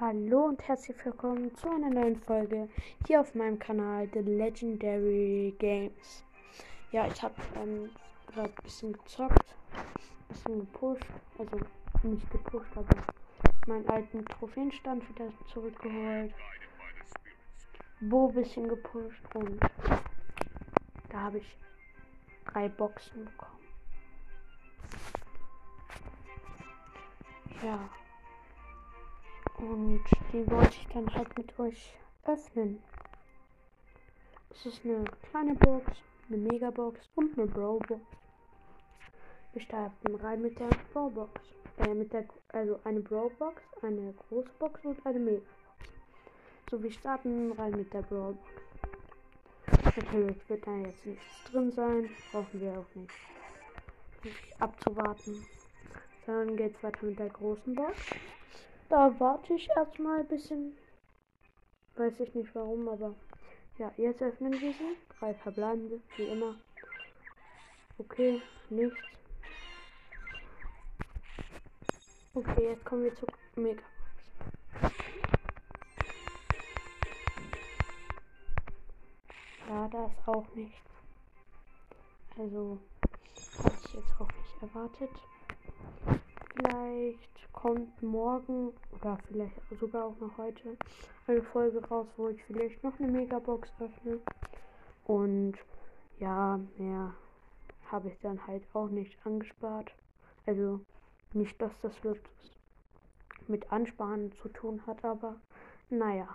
Hallo und herzlich willkommen zu einer neuen Folge hier auf meinem Kanal The Legendary Games. Ja, ich habe ähm, gerade ein bisschen gezockt, ein bisschen gepusht, also nicht gepusht, aber meinen alten Trophäenstand wieder zurückgeholt, Bo ein bisschen gepusht und da habe ich drei Boxen bekommen. Ja. Und die wollte ich dann halt mit euch öffnen. Es ist eine kleine Box, eine Megabox und eine Brawlbox. Wir starten rein mit der Brawlbox. Äh, mit der, also eine Brawlbox, eine große Box und eine Megabox. So, wir starten rein mit der Brawlbox. Natürlich wird da jetzt nichts drin sein. Brauchen wir auch nicht abzuwarten. Dann geht es weiter mit der großen Box. Da warte ich erstmal ein bisschen. Weiß ich nicht warum, aber ja, jetzt öffnen wir sie. Drei verbleibende, wie immer. Okay, nichts. Okay, jetzt kommen wir zu Mega. Ja, da ist auch nichts. Also, hatte ich jetzt auch nicht erwartet. Vielleicht kommt morgen oder vielleicht sogar auch noch heute eine Folge raus, wo ich vielleicht noch eine Megabox öffne. Und ja, mehr habe ich dann halt auch nicht angespart. Also nicht, dass das mit Ansparen zu tun hat, aber naja.